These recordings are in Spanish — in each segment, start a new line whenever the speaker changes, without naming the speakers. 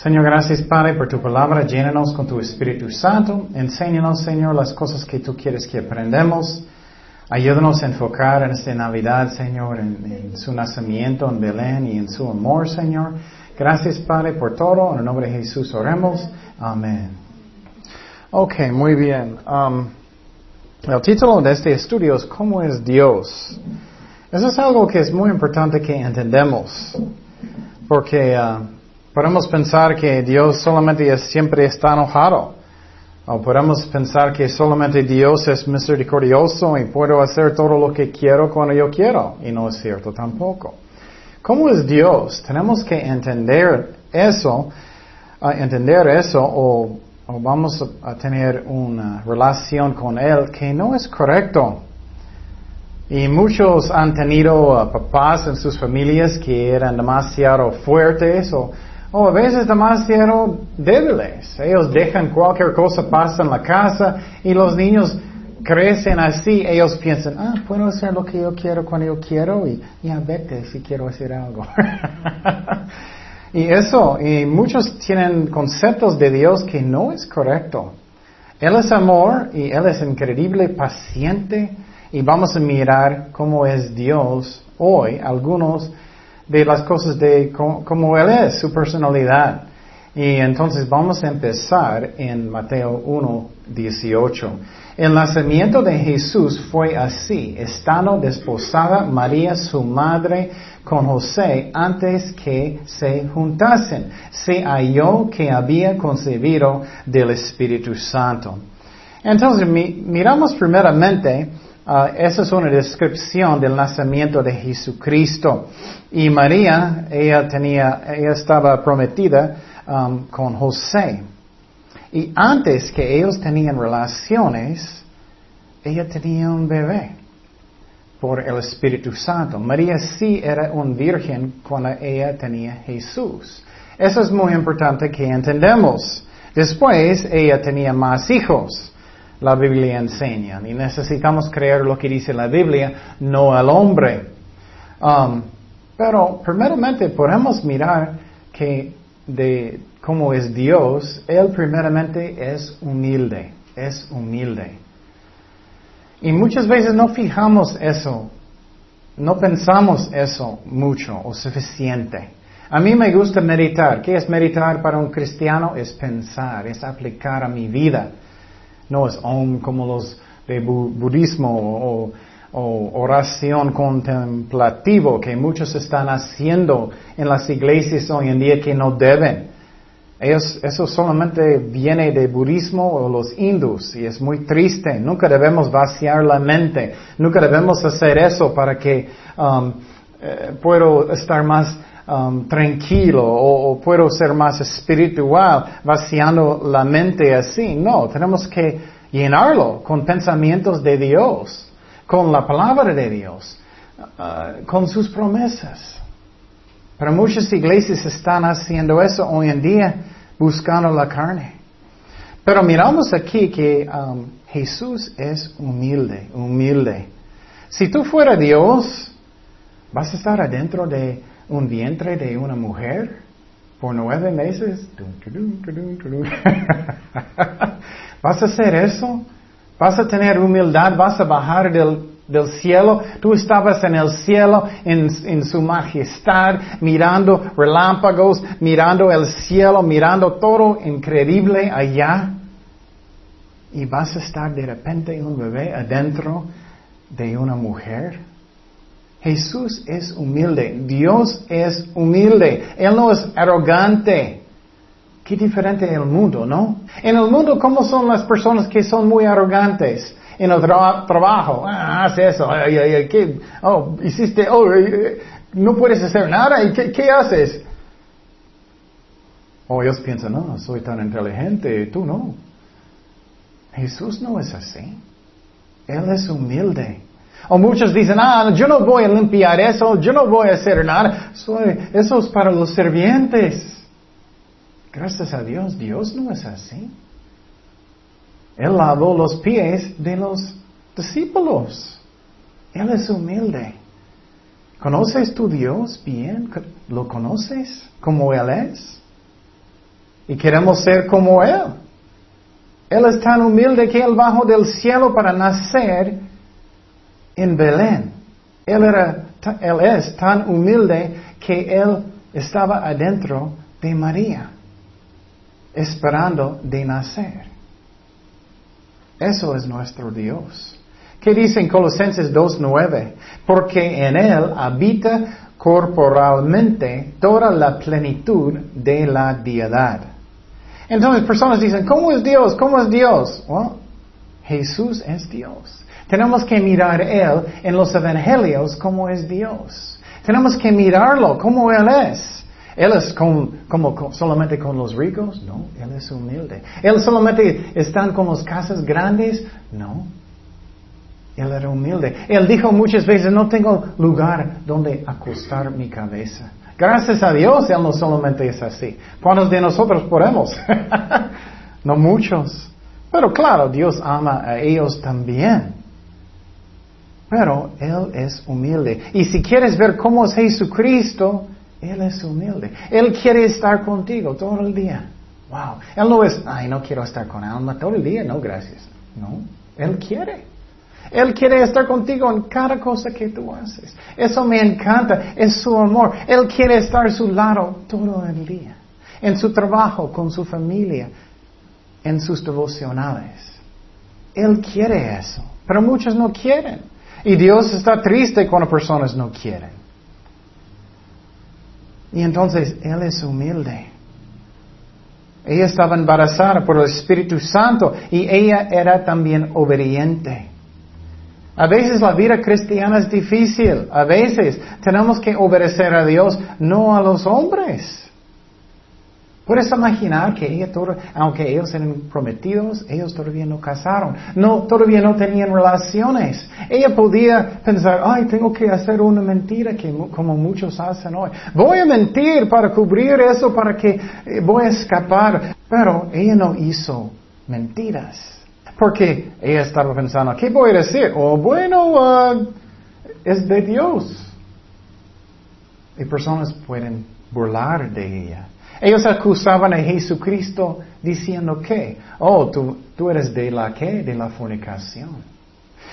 Señor, gracias Padre por tu palabra. Llénanos con tu Espíritu Santo. Enséñanos, Señor, las cosas que tú quieres que aprendamos. Ayúdanos a enfocar en esta Navidad, Señor, en, su nacimiento en Belén y en su amor, Señor. Gracias, Padre, por todo. En el nombre de Jesús oremos. Amén. Ok, muy bien. Um, el título de este estudio es ¿Cómo es Dios? Eso es algo que es muy importante que entendamos. Porque uh, podemos pensar que Dios solamente siempre está enojado. O podemos pensar que solamente Dios es misericordioso y puedo hacer todo lo que quiero cuando yo quiero. Y no es cierto tampoco. ¿Cómo es Dios? Tenemos que entender eso, uh, entender eso o o vamos a tener una relación con Él que no es correcto. Y muchos han tenido papás en sus familias que eran demasiado fuertes o, o, a veces demasiado débiles. Ellos dejan cualquier cosa pasa en la casa y los niños crecen así. Ellos piensan, ah, puedo hacer lo que yo quiero cuando yo quiero y ya vete si quiero hacer algo. Y eso, y muchos tienen conceptos de Dios que no es correcto. Él es amor y Él es increíble, paciente y vamos a mirar cómo es Dios hoy, algunos de las cosas de cómo, Él es, su personalidad. Y entonces vamos a empezar en Mateo 1, 18. El nacimiento de Jesús fue así, estando desposada María, su madre, con José antes que se juntasen. Se halló que había concebido del Espíritu Santo. Entonces, miramos primeramente, uh, esa es una descripción del nacimiento de Jesucristo. Y María, ella tenía, ella estaba prometida um, con José. Y antes que ellos tenían relaciones, ella tenía un bebé por el Espíritu Santo. María sí era una virgen cuando ella tenía Jesús. Eso es muy importante que entendamos. Después ella tenía más hijos. La Biblia enseña. Y necesitamos creer lo que dice la Biblia, no al hombre. Um, pero primeramente podemos mirar que de cómo es Dios, Él primeramente es humilde, es humilde. Y muchas veces no fijamos eso, no pensamos eso mucho o suficiente. A mí me gusta meditar. ¿Qué es meditar para un cristiano? Es pensar, es aplicar a mi vida. No es om como los de budismo o, oración contemplativo que muchos están haciendo en las iglesias hoy en día que no deben eso solamente viene de budismo o los hindus y es muy triste. Nunca debemos vaciar la mente. Nunca debemos hacer eso para que um, eh, puedo estar más um, tranquilo o, puedo ser más espiritual vaciando la mente así. No, tenemos que llenarlo con pensamientos de Dios, con la palabra de Dios, uh, con sus promesas. Pero muchas iglesias están haciendo eso hoy en día, buscando la carne. Pero miramos aquí que um, Jesús es humilde, humilde. Si tú fuera Dios, ¿vas a estar adentro de un vientre de una mujer por nueve meses? ¿Vas a hacer eso? ¿Vas a tener humildad? ¿Vas a bajar del del cielo. Tú estabas en el cielo, en, su majestad, mirando relámpagos, mirando el cielo, mirando todo increíble allá. Y vas a estar de repente un bebé adentro de una mujer. Jesús es humilde, Dios es humilde, Él no es arrogante. Qué diferente en el mundo, ¿no? En el mundo, ¿cómo son las personas que son muy arrogantes? en el trabajo. Ah, haz eso. ¿qué? Oh, hiciste, oh, eh, eh, no puedes hacer nada. ¿Y qué, haces? O ellos piensan, no, soy tan inteligente, tú no. Jesús no es así. Él es humilde. O muchos dicen, ah, yo no voy a limpiar eso, yo no voy a hacer nada. Eso es para los servientes. Gracias a Dios, Dios no es así. Él lavó los pies de los discípulos. Él es humilde. ¿Conoces tu Dios bien? ¿Lo conoces como Él es? Y queremos ser como Él. Él es tan humilde que Él bajó del cielo para nacer en Belén. Él, era, él es tan humilde que Él estaba adentro de María, esperando de nacer. Eso es nuestro Dios. ¿Qué dice en Colosenses 2.9? Porque en Él habita corporalmente toda la plenitud de la deidad. Entonces personas dicen, ¿cómo es Dios? ¿Cómo es Dios? Jesús es Dios. Tenemos que mirar Él en los evangelios como es Dios. Tenemos que mirarlo como Él es. Él es como solamente con los ricos, no, Él es humilde. Él solamente está con las casas grandes, no. Él era humilde. Él dijo muchas veces, no tengo lugar donde acostar mi cabeza. Gracias a Dios, Él no solamente es así. ¿Cuántos de nosotros podemos? no muchos. Pero claro, Dios ama a ellos también. Pero Él es humilde. Y si quieres ver cómo es Jesucristo, Él es humilde. Él quiere estar contigo todo el día. Wow. Él no es, ay, no quiero estar con Alma todo el día. No, gracias. No. Él quiere. Él quiere estar contigo en cada cosa que tú haces. Eso me encanta. Es su amor. Él quiere estar a su lado todo el día. En su trabajo, con su familia, en sus devocionales. Él quiere eso. Pero muchos no quieren. Y Dios está triste cuando personas no quieren. Y entonces Él es humilde. Ella estaba embarazada por el Espíritu Santo y ella era también obediente. A veces la vida cristiana es difícil. A veces tenemos que obedecer a Dios, no a los hombres. Puedes imaginar que ella, aunque ellos eran prometidos, ellos todavía no casaron, no, todavía no tenían relaciones. Ella podía pensar, ay, tengo que hacer una mentira que como muchos hacen hoy. Voy a mentir para cubrir eso, para que eh, voy a escapar. Pero ella no hizo mentiras. Porque ella estaba pensando, ¿qué voy a decir? Oh, bueno, uh, es de Dios. Y personas pueden burlar de ella. Ellos acusaban a Jesucristo diciendo que, oh, tú, tú eres de la qué? De la fornicación.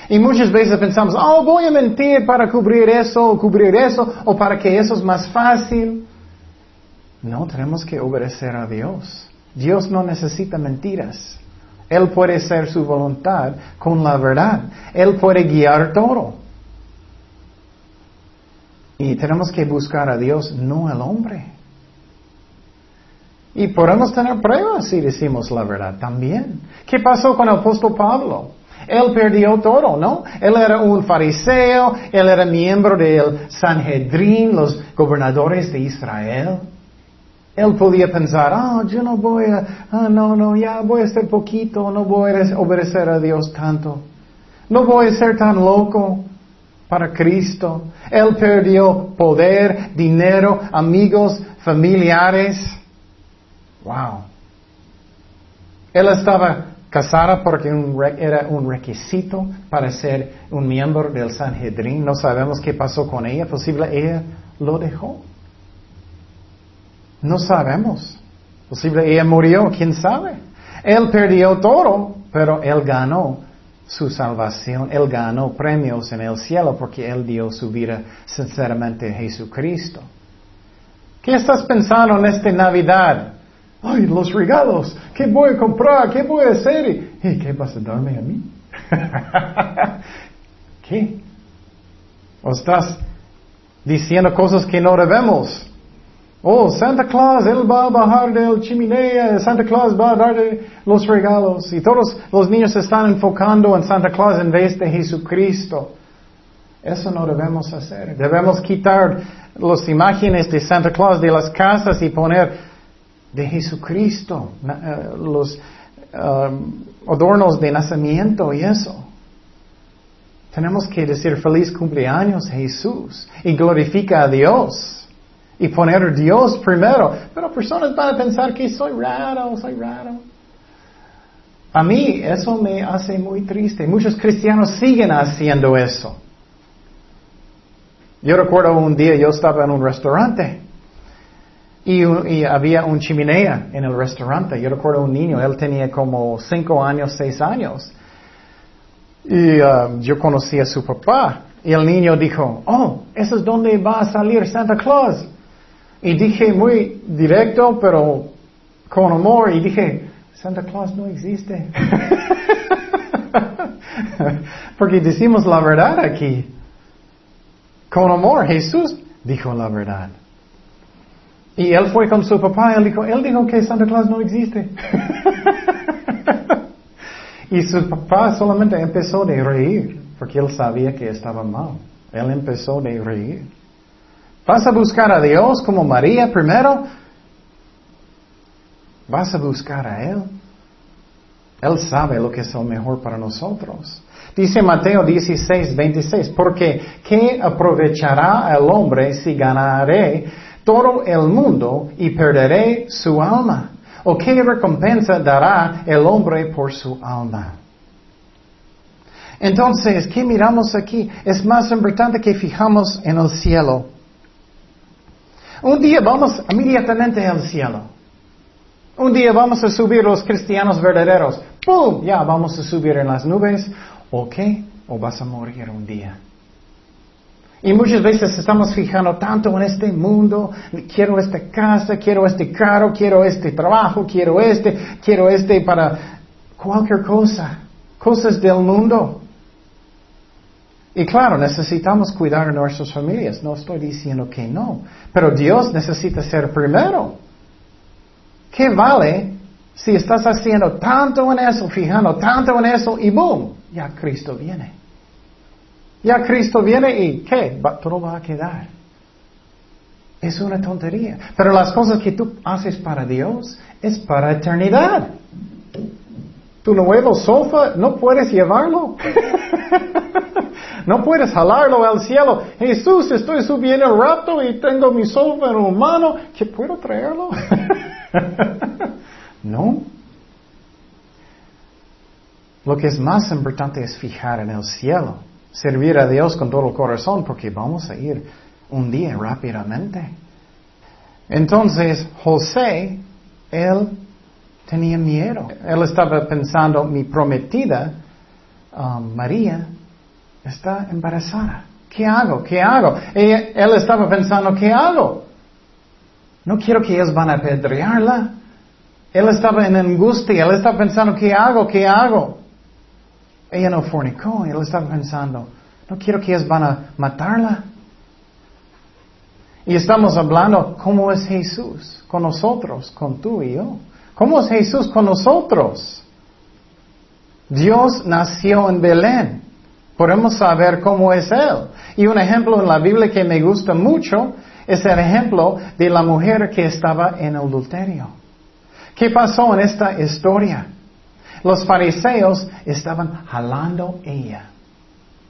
Y muchas veces pensamos, oh, voy a mentir para cubrir eso o cubrir eso o para que eso es más fácil. No, tenemos que obedecer a Dios. Dios no necesita mentiras. Él puede hacer su voluntad con la verdad. Él puede guiar todo. Y tenemos que buscar a Dios, no al hombre. Y podemos tener pruebas si decimos la verdad también. ¿Qué pasó con el apóstol Pablo? Él perdió todo, ¿no? Él era un fariseo, él era miembro del Sanhedrin, los gobernadores de Israel. Él podía pensar, ah, yo no voy a, ah, no, no, ya voy a ser poquito, no voy a obedecer a Dios tanto. No voy a ser tan loco para Cristo. Él perdió poder, dinero, amigos, familiares. Wow. Él estaba casada porque era un requisito para ser un miembro del Sanhedrin. No sabemos qué pasó con ella. Posible ella lo dejó. No sabemos. Posible ella murió, quién sabe. Él perdió todo, pero él ganó su salvación. Él ganó premios en el cielo porque él dio su vida sinceramente a Jesucristo. ¿Qué estás pensando en esta Navidad? Ay, los regalos, ¿qué voy a comprar? ¿Qué voy a hacer? ¿Y qué vas a darme a mí? ¿Qué? ¿O estás diciendo cosas que no debemos? Oh, Santa Claus, él va a bajar del chimenea, Santa Claus va a darle los regalos. Y todos los niños se están enfocando en Santa Claus en vez de Jesucristo. Eso no debemos hacer. Debemos quitar las imágenes de Santa Claus de las casas y poner de Jesucristo, eh, los um, adornos de nacimiento y eso. Tenemos que decir feliz cumpleaños Jesús y glorifica a Dios y poner a Dios primero. Pero personas van a pensar que soy raro, soy raro. A mí eso me hace muy triste. Muchos cristianos siguen haciendo eso. Yo recuerdo un día yo estaba en un restaurante Y, había un chimenea en el restaurante. Yo recuerdo un niño, él tenía como cinco años, seis años. Y uh, yo conocí a su papá. Y el niño dijo, oh, eso es donde va a salir Santa Claus. Y dije muy directo, pero con amor, y dije, Santa Claus no existe. Porque decimos la verdad aquí. Con amor, Jesús dijo la verdad. Y él fue con su papá y él dijo, él dijo que Santa Claus no existe. y su papá solamente empezó de reír, porque él sabía que estaba mal. Él empezó de reír. ¿Vas a buscar a Dios como María primero? ¿Vas a buscar a Él? Él sabe lo que es lo mejor para nosotros. Dice Mateo 16, 26, porque ¿qué aprovechará el hombre si ganaré todo el mundo y perderé su alma? ¿O qué recompensa dará el hombre por su alma? Entonces, ¿qué miramos aquí? Es más importante que fijamos en el cielo. Un día vamos inmediatamente al cielo. Un día vamos a subir los cristianos verdaderos. ¡Pum! Ya vamos a subir en las nubes. ¿O qué? O vas a morir un día. Y muchas veces estamos fijando tanto en este mundo, quiero esta casa, quiero este carro, quiero este trabajo, quiero este, quiero este para cualquier cosa, cosas del mundo. Y claro, necesitamos cuidar a nuestras familias, no estoy diciendo que no, pero Dios necesita ser primero. ¿Qué vale si estás haciendo tanto en eso, fijando tanto en eso y boom, ya Cristo viene? Ya Cristo viene y ¿qué? todo va a quedar. Es una tontería. Pero las cosas que tú haces para Dios es para eternidad. Tu nuevo sofá no puedes llevarlo. no puedes jalarlo al cielo. Jesús, estoy subiendo el rapto y tengo mi sofá en un mano. ¿Qué puedo traerlo? no. Lo que es más importante es fijar en el cielo, servir a Dios con todo el corazón, porque vamos a ir un día rápidamente. Entonces, José, él tenía miedo. Él estaba pensando, mi prometida, um, María, está embarazada. ¿Qué hago? ¿Qué hago? él estaba pensando, ¿qué hago? No quiero que ellos van a apedrearla. Él estaba en angustia, él estaba pensando, ¿qué hago? ¿Qué hago? Ella no fornicó, él estaba pensando, no quiero que ellos van a matarla. Y estamos hablando, ¿cómo es Jesús con nosotros, con tú y yo? ¿Cómo es Jesús con nosotros? Dios nació en Belén. Podemos saber cómo es Él. Y un ejemplo en la Biblia que me gusta mucho es el ejemplo de la mujer que estaba en adulterio. ¿Qué pasó en esta historia? Los fariseos estaban jalando ella.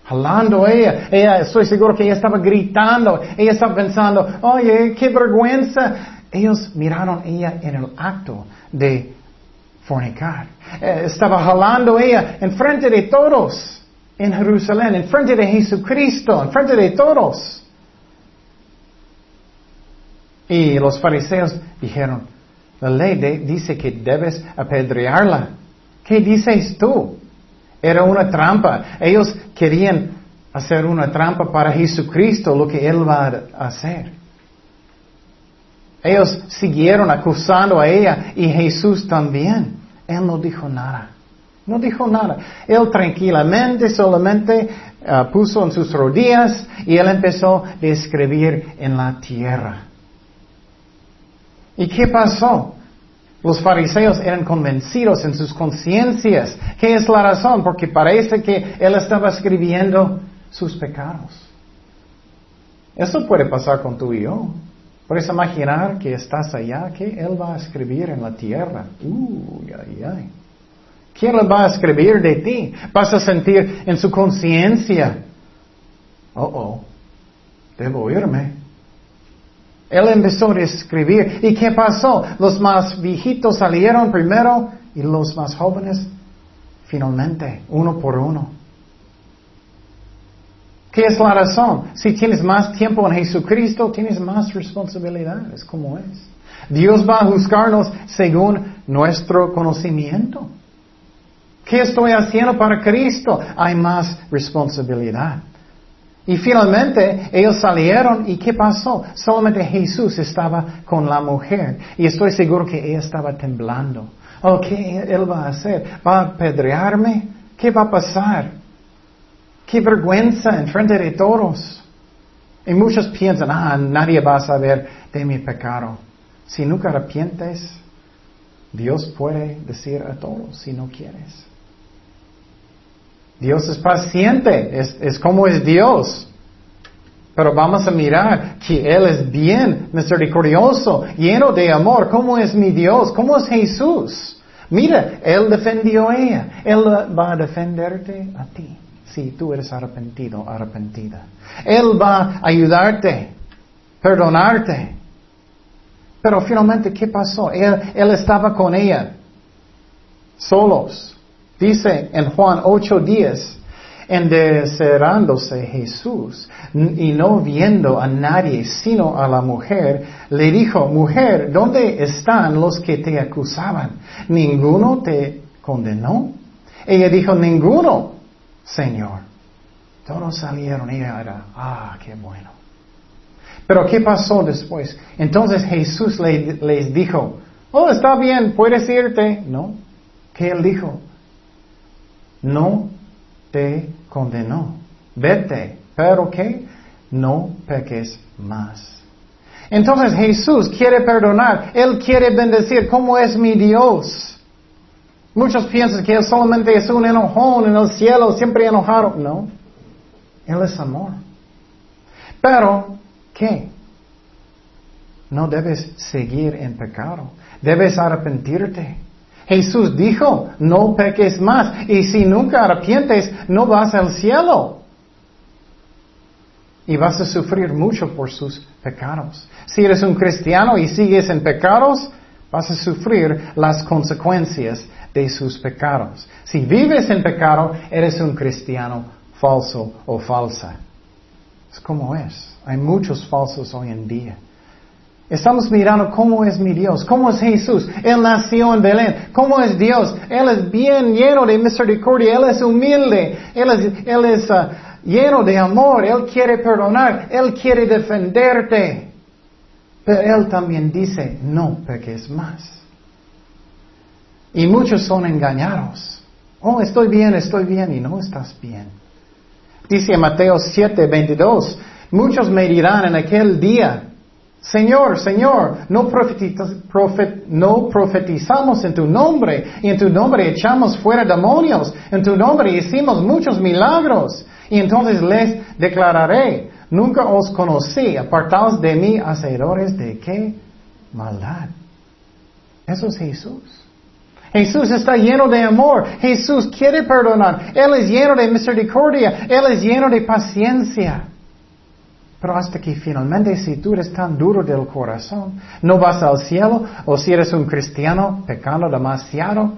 Jalando ella. Ella, estoy seguro que ella estaba gritando. Ella estaba pensando, oye, qué vergüenza. Ellos miraron ella en el acto de fornicar. Eh, estaba jalando ella en frente de todos en Jerusalén, en frente de Jesucristo, en frente de todos. Y los fariseos dijeron, la ley dice que debes apedrearla. ¿Qué dices tú? Era una trampa. Ellos querían hacer una trampa para Jesucristo, lo que Él va a hacer. Ellos siguieron acusando a ella y Jesús también. Él no dijo nada. No dijo nada. Él tranquilamente solamente uh, puso en sus rodillas y él empezó a escribir en la tierra. ¿Y qué pasó? Los fariseos eran convencidos en sus conciencias. ¿Qué es la razón? Porque parece que él estaba escribiendo sus pecados. Eso puede pasar con tú y yo. Puedes imaginar que estás allá, que Él va a escribir en la tierra. Uy, ay, ay. ¿Quién va a escribir de ti? Vas a sentir en su conciencia. Oh, oh, debo irme. Él empezó a escribir. ¿Y qué pasó? Los más viejitos salieron primero y los más jóvenes finalmente, uno por uno. ¿Qué es la razón? Si tienes más tiempo en Jesucristo, tienes más responsabilidades, ¿cómo es? Dios va a juzgarnos según nuestro conocimiento. ¿Qué estoy haciendo para Cristo? Hay más responsabilidad. Y finalmente ellos salieron y ¿qué pasó? Solamente Jesús estaba con la mujer y estoy seguro que ella estaba temblando. Oh, ¿qué él va a hacer? ¿Va a apedrearme? ¿Qué va a pasar? ¡Qué vergüenza en frente de todos! Y muchos piensan, ah, nadie va a saber de mi pecado. Si nunca arrepientes, Dios puede decir a todos si no quieres. Dios es paciente, es, como es Dios. Pero vamos a mirar que Él es bien misericordioso, lleno de amor. ¿Cómo es mi Dios? ¿Cómo es Jesús? Mira, Él defendió a ella. Él va a defenderte a ti si tú eres arrepentido, arrepentida. Él va a ayudarte, perdonarte. Pero finalmente, ¿qué pasó? Él estaba con ella, solos. Dice en Juan 8:10, enderecerándose Jesús y no viendo a nadie sino a la mujer, le dijo, mujer, ¿dónde están los que te acusaban? ¿Ninguno te condenó? Ella dijo, ninguno, Señor. Todos salieron y era, ah, qué bueno. Pero ¿qué pasó después? Entonces Jesús les dijo, oh, está bien, puedes irte. No. ¿Qué él dijo? No te condenó. Vete, pero que no peques más. Entonces Jesús quiere perdonar, Él quiere bendecir, ¿cómo es mi Dios? Muchos piensan que Él solamente es un enojón en el cielo, siempre enojado. No, Él es amor. Pero, ¿qué? No debes seguir en pecado, debes arrepentirte. Jesús dijo, no peques más. Y si nunca arrepientes, no vas al cielo. Y vas a sufrir mucho por sus pecados. Si eres un cristiano y sigues en pecados, vas a sufrir las consecuencias de sus pecados. Si vives en pecado, eres un cristiano falso o falsa. Es como es. Hay muchos falsos hoy en día. Estamos mirando cómo es mi Dios, cómo es Jesús. Él nació en Belén. ¿Cómo es Dios? Él es bien lleno de misericordia. Él es humilde. Él es, uh, lleno de amor. Él quiere perdonar. Él quiere defenderte. Pero Él también dice, no peques más. Y muchos son engañados. Oh, estoy bien, estoy bien. Y no estás bien. Dice Mateo 7, 22. Muchos me dirán en aquel día, Señor, Señor, no, profetizamos en tu nombre y en tu nombre echamos fuera demonios, en tu nombre hicimos muchos milagros. Y entonces les declararé, nunca os conocí, apartaos de mí, hacedores de qué maldad. Eso es Jesús. Jesús está lleno de amor. Jesús quiere perdonar. Él es lleno de misericordia. Él es lleno de paciencia. Pero hasta que finalmente si tú eres tan duro del corazón, no vas al cielo, o si eres un cristiano pecando demasiado,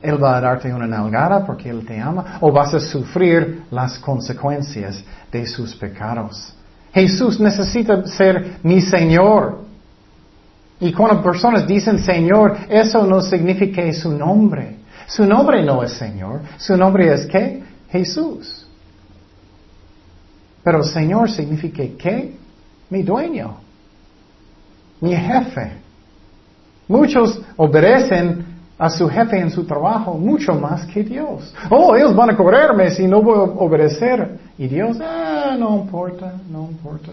Él va a darte una nalgada porque Él te ama, o vas a sufrir las consecuencias de sus pecados. Jesús necesita ser mi Señor. Y cuando personas dicen Señor, eso no significa su nombre. Su nombre no es Señor. Su nombre es qué? Jesús. Pero Señor significa que mi dueño, mi jefe. Muchos obedecen a su jefe en su trabajo mucho más que Dios. Oh, ellos van a correrme si no voy a obedecer. Y Dios, ah, no importa, no importa.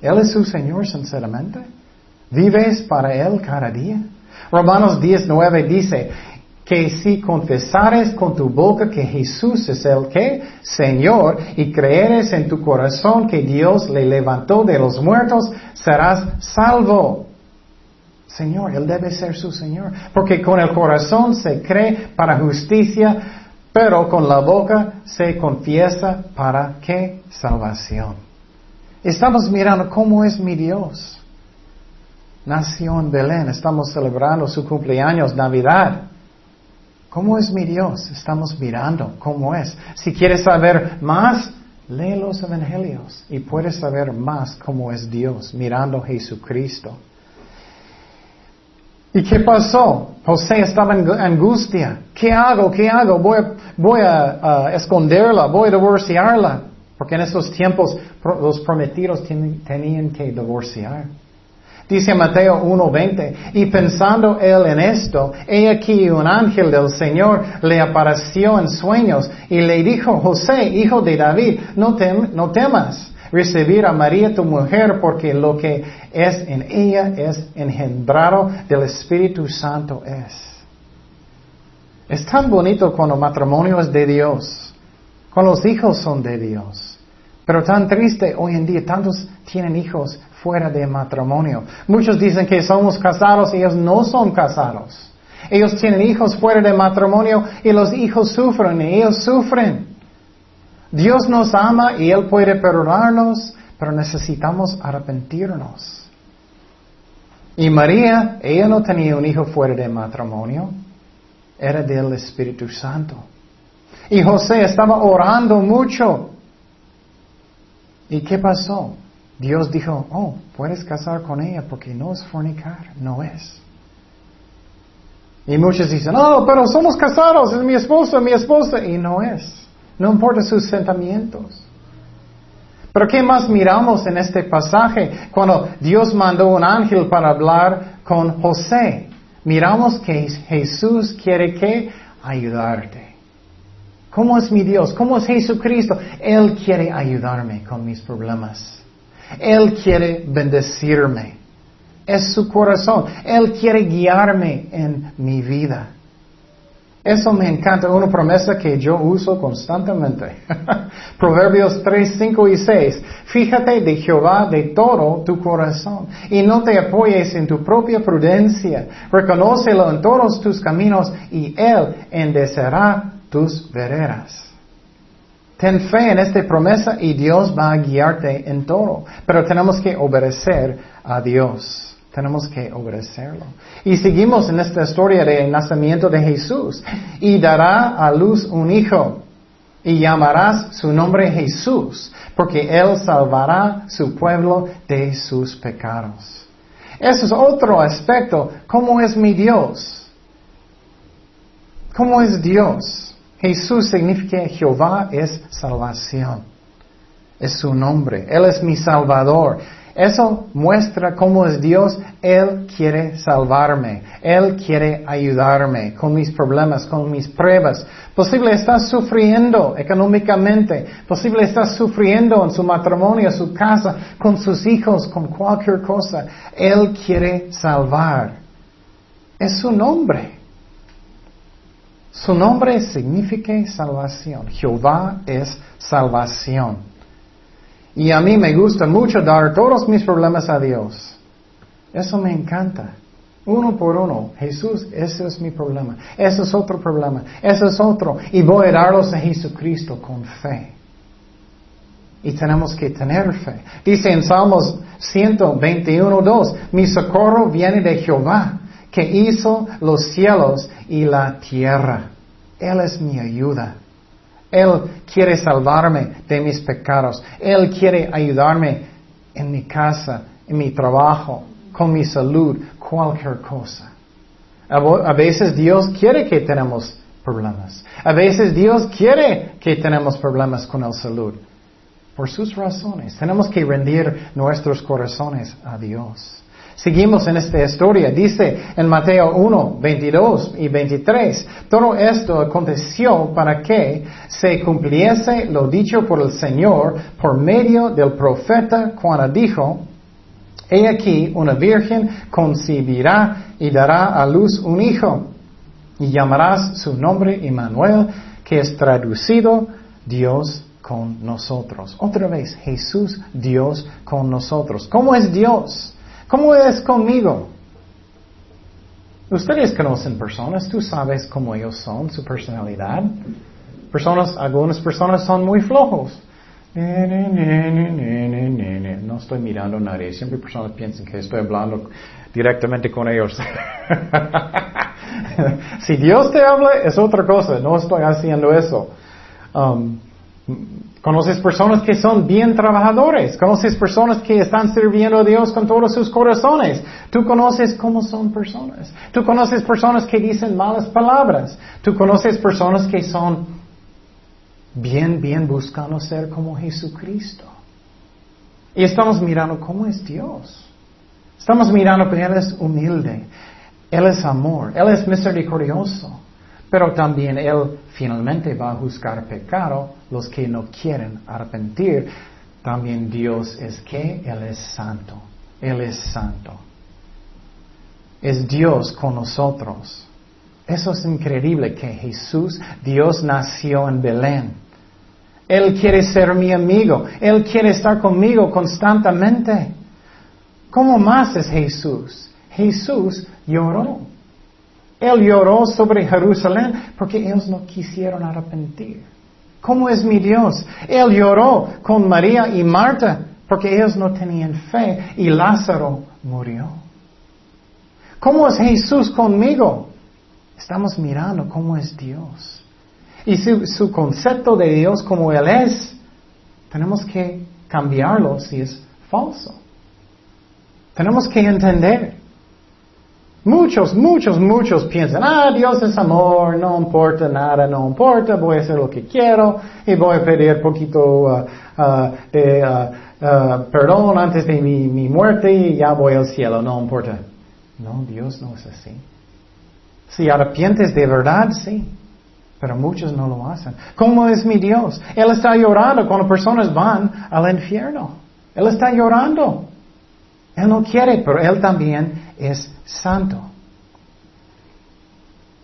Él es su Señor, sinceramente. ¿Vives para Él cada día? Romanos 19 dice, que si confesares con tu boca que Jesús es el que, Señor, y creeres en tu corazón que Dios le levantó de los muertos, serás salvo. Señor, Él debe ser su Señor, porque con el corazón se cree para justicia, pero con la boca se confiesa para qué salvación. Estamos mirando cómo es mi Dios. Nació en Belén, estamos celebrando su cumpleaños, Navidad. ¿Cómo es mi Dios? Estamos mirando cómo es. Si quieres saber más, lee los evangelios y puedes saber más cómo es Dios, mirando a Jesucristo. ¿Y qué pasó? José estaba en angustia. ¿Qué hago? ¿Qué hago? Voy a, voy a, esconderla, voy a divorciarla. Porque en estos tiempos los prometidos tenían que divorciar. Dice Mateo 1.20, y pensando él en esto, he aquí un ángel del Señor le apareció en sueños y le dijo, José, hijo de David, no, no temas recibir a María tu mujer porque lo que es en ella es engendrado del Espíritu Santo es. Es tan bonito cuando el matrimonio es de Dios, cuando los hijos son de Dios. Pero tan triste hoy en día, tantos tienen hijos fuera de matrimonio. Muchos dicen que somos casados y ellos no son casados. Ellos tienen hijos fuera de matrimonio y los hijos sufren y ellos sufren. Dios nos ama y Él puede perdonarnos, pero necesitamos arrepentirnos. Y María, ella no tenía un hijo fuera de matrimonio, era del Espíritu Santo. Y José estaba orando mucho. ¿Y qué pasó? Dios dijo, oh, puedes casar con ella porque no es fornicar, no es. Y muchos dicen, oh, pero somos casados, es mi esposa, mi esposa, y no es. No importa sus sentimientos. Pero ¿qué más miramos en este pasaje cuando Dios mandó un ángel para hablar con José? Miramos que Jesús quiere que ayudarte. ¿Cómo es mi Dios? ¿Cómo es Jesucristo? Él quiere ayudarme con mis problemas. Él quiere bendecirme. Es su corazón. Él quiere guiarme en mi vida. Eso me encanta, una promesa que yo uso constantemente. Proverbios 3, 5 y 6. Fíjate de Jehová de todo tu corazón y no te apoyes en tu propia prudencia. Reconócelo en todos tus caminos y Él endecerá tus veredas. Ten fe en esta promesa y Dios va a guiarte en todo. Pero tenemos que obedecer a Dios. Tenemos que obedecerlo. Y seguimos en esta historia del nacimiento de Jesús. Y dará a luz un hijo. Y llamarás su nombre Jesús, porque Él salvará su pueblo de sus pecados. Eso es otro aspecto. ¿Cómo es mi Dios? ¿Cómo es Dios? Jesús significa Jehová es salvación. Es su nombre. Él es mi salvador. Eso muestra cómo es Dios. Él quiere salvarme. Él quiere ayudarme con mis problemas, con mis pruebas. Posible estás sufriendo económicamente. Posible estás sufriendo en su matrimonio, su casa, con sus hijos, con cualquier cosa. Él quiere salvar. Es su nombre. Su nombre significa salvación. Jehová es salvación. Y a mí me gusta mucho dar todos mis problemas a Dios. Eso me encanta. Uno por uno. Jesús, ese es mi problema. Ese es otro problema. Ese es otro. Y voy a darlos a Jesucristo con fe. Y tenemos que tener fe. Dice en Salmos 121, 2, mi socorro viene de Jehová que hizo los cielos y la tierra. Él es mi ayuda. Él quiere salvarme de mis pecados. Él quiere ayudarme en mi casa, en mi trabajo, con mi salud, cualquier cosa. A veces Dios quiere que tenemos problemas. A veces Dios quiere que tenemos problemas con la salud. Por sus razones. Tenemos que rendir nuestros corazones a Dios. Seguimos en esta historia. Dice en Mateo 1, 22 y 23, todo esto aconteció para que se cumpliese lo dicho por el Señor por medio del profeta cuando dijo, He aquí, una virgen concebirá y dará a luz un hijo, y llamarás su nombre Emmanuel, que es traducido Dios con nosotros. Otra vez, Jesús, Dios con nosotros. ¿Cómo es Dios? ¿Cómo es conmigo? Ustedes conocen personas, tú sabes cómo ellos son, su personalidad. Personas, algunas personas son muy flojos. No estoy mirando a nadie. Siempre personas piensan que estoy hablando directamente con ellos. si Dios te habla, es otra cosa. No estoy haciendo eso. Um, Conoces personas que son bien trabajadores. Conoces personas que están sirviendo a Dios con todos sus corazones. Tú conoces cómo son personas. Tú conoces personas que dicen malas palabras. Tú conoces personas que son bien, bien buscando ser como Jesucristo. Y estamos mirando cómo es Dios. Estamos mirando que Él es humilde. Él es amor. Él es misericordioso. Pero también Él finalmente va a juzgar pecado los que no quieren arrepentir. También Dios es que Él es santo. Él es santo. Es Dios con nosotros. Eso es increíble que Jesús, Dios nació en Belén. Él quiere ser mi amigo. Él quiere estar conmigo constantemente. ¿Cómo más es Jesús? Jesús lloró. Él lloró sobre Jerusalén porque ellos no quisieron arrepentir. ¿Cómo es mi Dios? Él lloró con María y Marta porque ellos no tenían fe y Lázaro murió. ¿Cómo es Jesús conmigo? Estamos mirando cómo es Dios. Y su, su concepto de Dios como Él es, tenemos que cambiarlo si es falso. Tenemos que entender Muchos, muchos, muchos piensan, ah, Dios es amor, no importa nada, no importa, voy a hacer lo que quiero y voy a pedir poquito uh, uh, de uh, perdón antes de mi, mi muerte y ya voy al cielo, no importa. No, Dios no es así. Si arrepientes de verdad, sí. Pero muchos no lo hacen. ¿Cómo es mi Dios? Él está llorando cuando personas van al infierno. Él está llorando. Él no quiere, pero Él también es santo.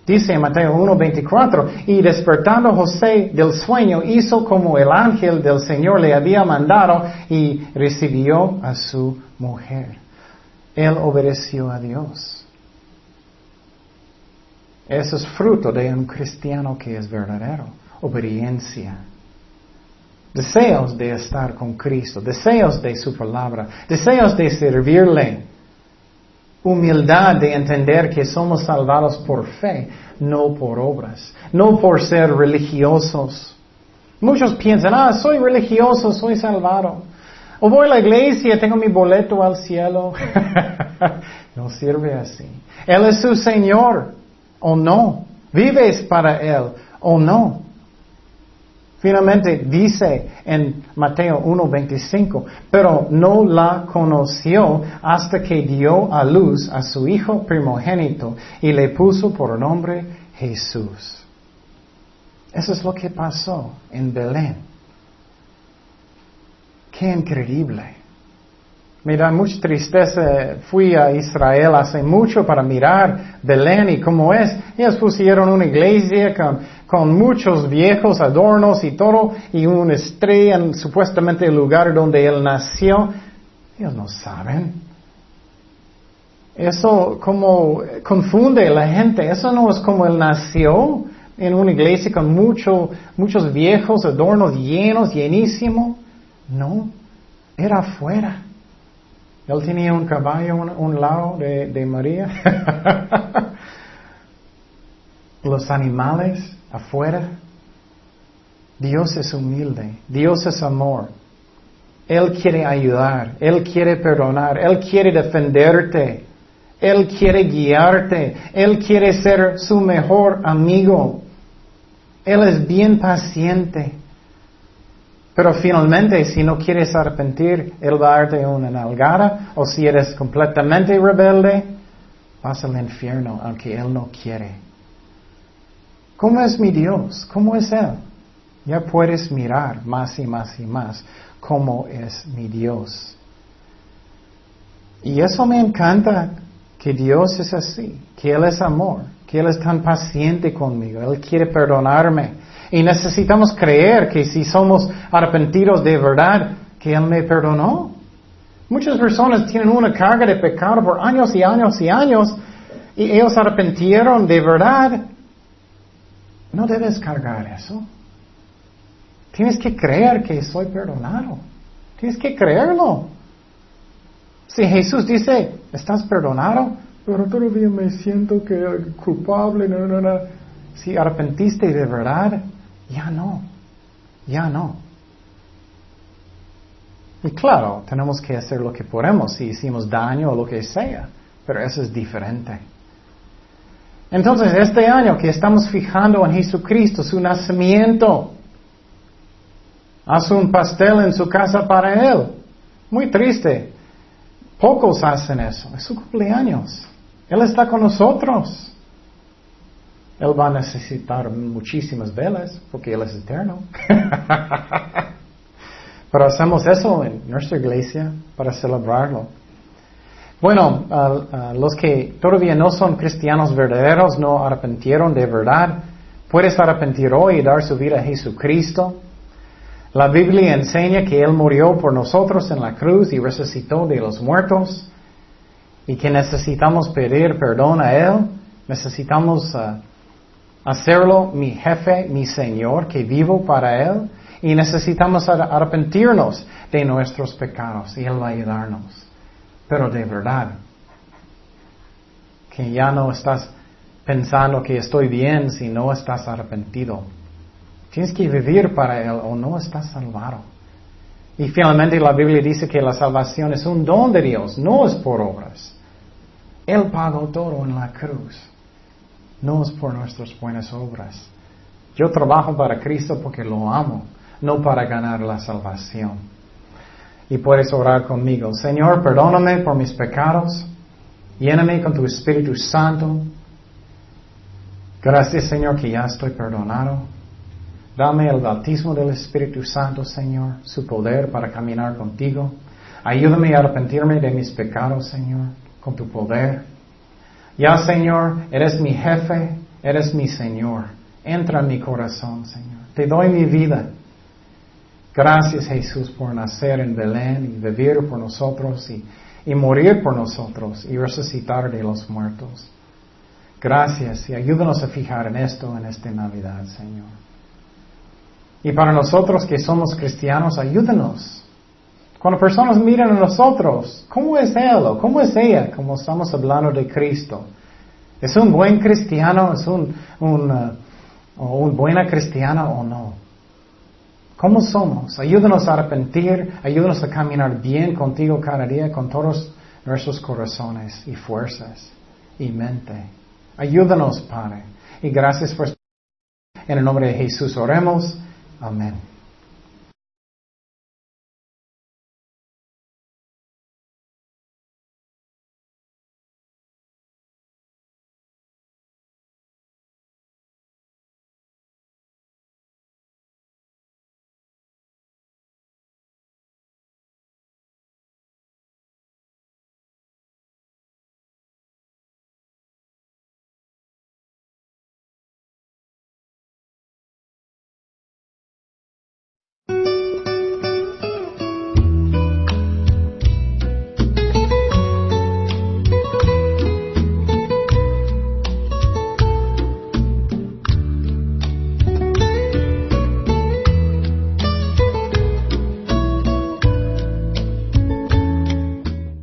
Dice en Mateo 1:24, y despertando José del sueño, hizo como el ángel del Señor le había mandado y recibió a su mujer. Él obedeció a Dios. Eso es fruto de un cristiano que es verdadero, obediencia. Deseos de estar con Cristo, deseos de su palabra, deseos de servirle humildad de entender que somos salvados por fe, no por obras, no por ser religiosos. Muchos piensan, ah, soy religioso, soy salvado. O voy a la iglesia, tengo mi boleto al cielo. no sirve así. Él es su Señor, o no. Vives para Él, o no. Finalmente dice en Mateo 1:25, pero no la conoció hasta que dio a luz a su hijo primogénito y le puso por nombre Jesús. Eso es lo que pasó en Belén. Qué increíble. Me da mucha tristeza. Fui a Israel hace mucho para mirar Belén y cómo es. Ellos pusieron una iglesia con, con muchos viejos adornos y todo, y una estrella en supuestamente el lugar donde él nació. Ellos no saben. Eso como confunde a la gente. Eso no es como él nació en una iglesia con mucho, muchos viejos adornos llenos, llenísimo. No, era afuera. Él tenía un caballo un, un lado de, de María. Los animales afuera. Dios es humilde. Dios es amor. Él quiere ayudar. Él quiere perdonar. Él quiere defenderte. Él quiere guiarte. Él quiere ser su mejor amigo. Él es bien paciente. Pero finalmente, si no quieres arrepentir, Él va a darte una nalgada, o si eres completamente rebelde, vas al infierno, aunque Él no quiere. ¿Cómo es mi Dios? ¿Cómo es Él? Ya puedes mirar más y más y más cómo es mi Dios. Y eso me encanta, que Dios es así, que Él es amor, que Él es tan paciente conmigo, Él quiere perdonarme. Y necesitamos creer que si somos arrepentidos de verdad, que Él me perdonó. Muchas personas tienen una carga de pecado por años y años y años y ellos arrepentieron de verdad. No debes cargar eso. Tienes que creer que soy perdonado. Tienes que creerlo. Si Jesús dice, estás perdonado, pero todavía me siento que culpable, no, no, no. Si arrepentiste de verdad, ya no. Ya no. Y claro, tenemos que hacer lo que podemos si hicimos daño o lo que sea, pero eso es diferente. Entonces, este año que estamos fijando en Jesucristo, su nacimiento, haz un pastel en su casa para Él. Muy triste. Pocos hacen eso. Es su cumpleaños. Él está con nosotros. Él va a necesitar muchísimas velas porque Él es eterno. Pero hacemos eso en nuestra iglesia para celebrarlo. Bueno, los que todavía no son cristianos verdaderos, no arrepentieron de verdad, puedes arrepentir hoy y dar su vida a Jesucristo. La Biblia enseña que Él murió por nosotros en la cruz y resucitó de los muertos y que necesitamos pedir perdón a Él. Necesitamos uh, hacerlo mi jefe, mi Señor, que vivo para Él. Y necesitamos arrepentirnos de nuestros pecados y Él va a ayudarnos. Pero de verdad, que ya no estás pensando que estoy bien si no estás arrepentido. Tienes que vivir para Él o no estás salvado. Y finalmente la Biblia dice que la salvación es un don de Dios, no es por obras. Él pagó todo en la cruz. No es por nuestras buenas obras. Yo trabajo para Cristo porque lo amo, no para ganar la salvación. Y puedes orar conmigo. Señor, perdóname por mis pecados. Lléname con tu Espíritu Santo. Gracias, Señor, que ya estoy perdonado. Dame el bautismo del Espíritu Santo, Señor, su poder para caminar contigo. Ayúdame a arrepentirme de mis pecados, Señor, con tu poder. Ya, Señor, eres mi jefe, eres mi Señor. Entra en mi corazón, Señor. Te doy mi vida. Gracias, Jesús, por nacer en Belén y vivir por nosotros y, morir por nosotros y resucitar de los muertos. Gracias y ayúdanos a fijar en esto en esta Navidad, Señor. Y para nosotros que somos cristianos, ayúdenos. Cuando personas miran a nosotros, ¿cómo es él o cómo es ella? Como estamos hablando de Cristo. ¿Es un buen cristiano? ¿Es un, uh, buena cristiana o no? ¿Cómo somos? Ayúdanos a arrepentir, ayúdanos a caminar bien contigo cada día con todos nuestros corazones y fuerzas y mente. Ayúdanos, Padre. Y gracias por... En el nombre de Jesús oremos. Amen.